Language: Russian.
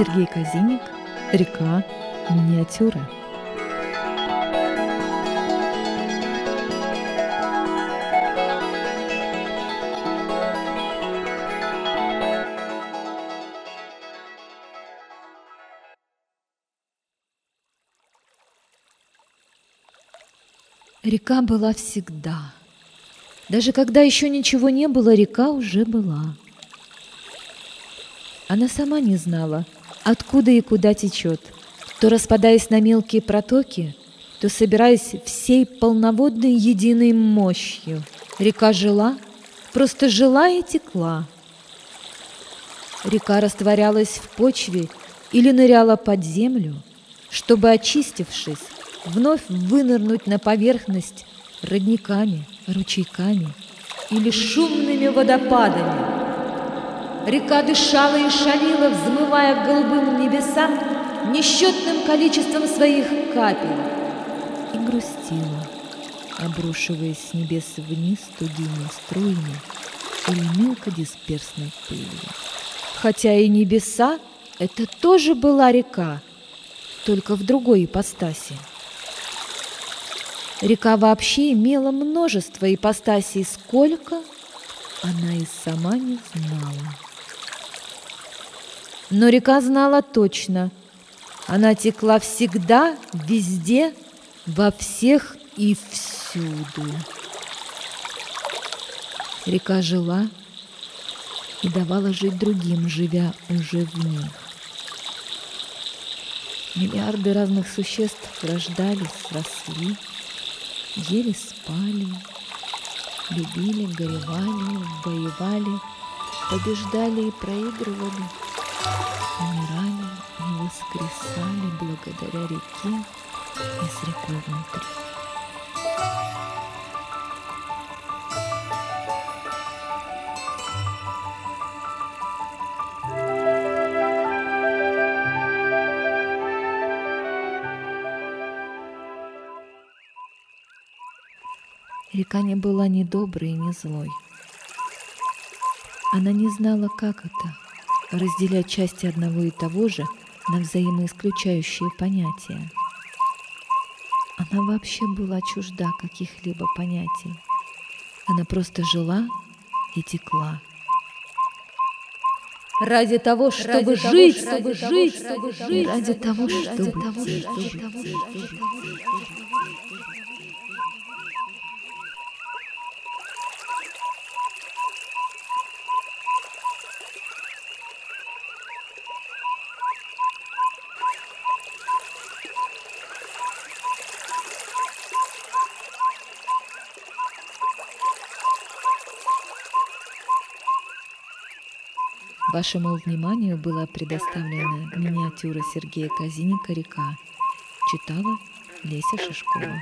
Сергей Казиник, река, миниатюры. Река была всегда. Даже когда еще ничего не было, река уже была. Она сама не знала, откуда и куда течет, то распадаясь на мелкие протоки, то собираясь всей полноводной единой мощью. Река жила, просто жила и текла. Река растворялась в почве или ныряла под землю, чтобы, очистившись, вновь вынырнуть на поверхность родниками, ручейками или шумными водопадами. Река дышала и шалила, взмывая к голубым небесам несчетным количеством своих капель и грустила, обрушиваясь с небес вниз тугими струями или мелкодисперсной пылью. Хотя и небеса — это тоже была река, только в другой ипостаси. Река вообще имела множество ипостасей, сколько она и сама не знала. Но река знала точно. Она текла всегда, везде, во всех и всюду. Река жила и давала жить другим, живя уже в них. Миллиарды разных существ рождались, росли, ели, спали, любили, горевали, воевали, побеждали и проигрывали, умирали и воскресали благодаря реке и с рекой внутри. Река не была ни доброй, ни злой. Она не знала, как это — разделять части одного и того же на взаимоисключающие понятия. Она вообще была чужда каких-либо понятий. Она просто жила и текла. Ради того, чтобы ради жить, того, чтобы жить, чтобы жить, и ради того, чтобы, того, чтобы, чтобы, Вашему вниманию была предоставлена миниатюра Сергея Казиника «Река». Читала Леся Шишкова.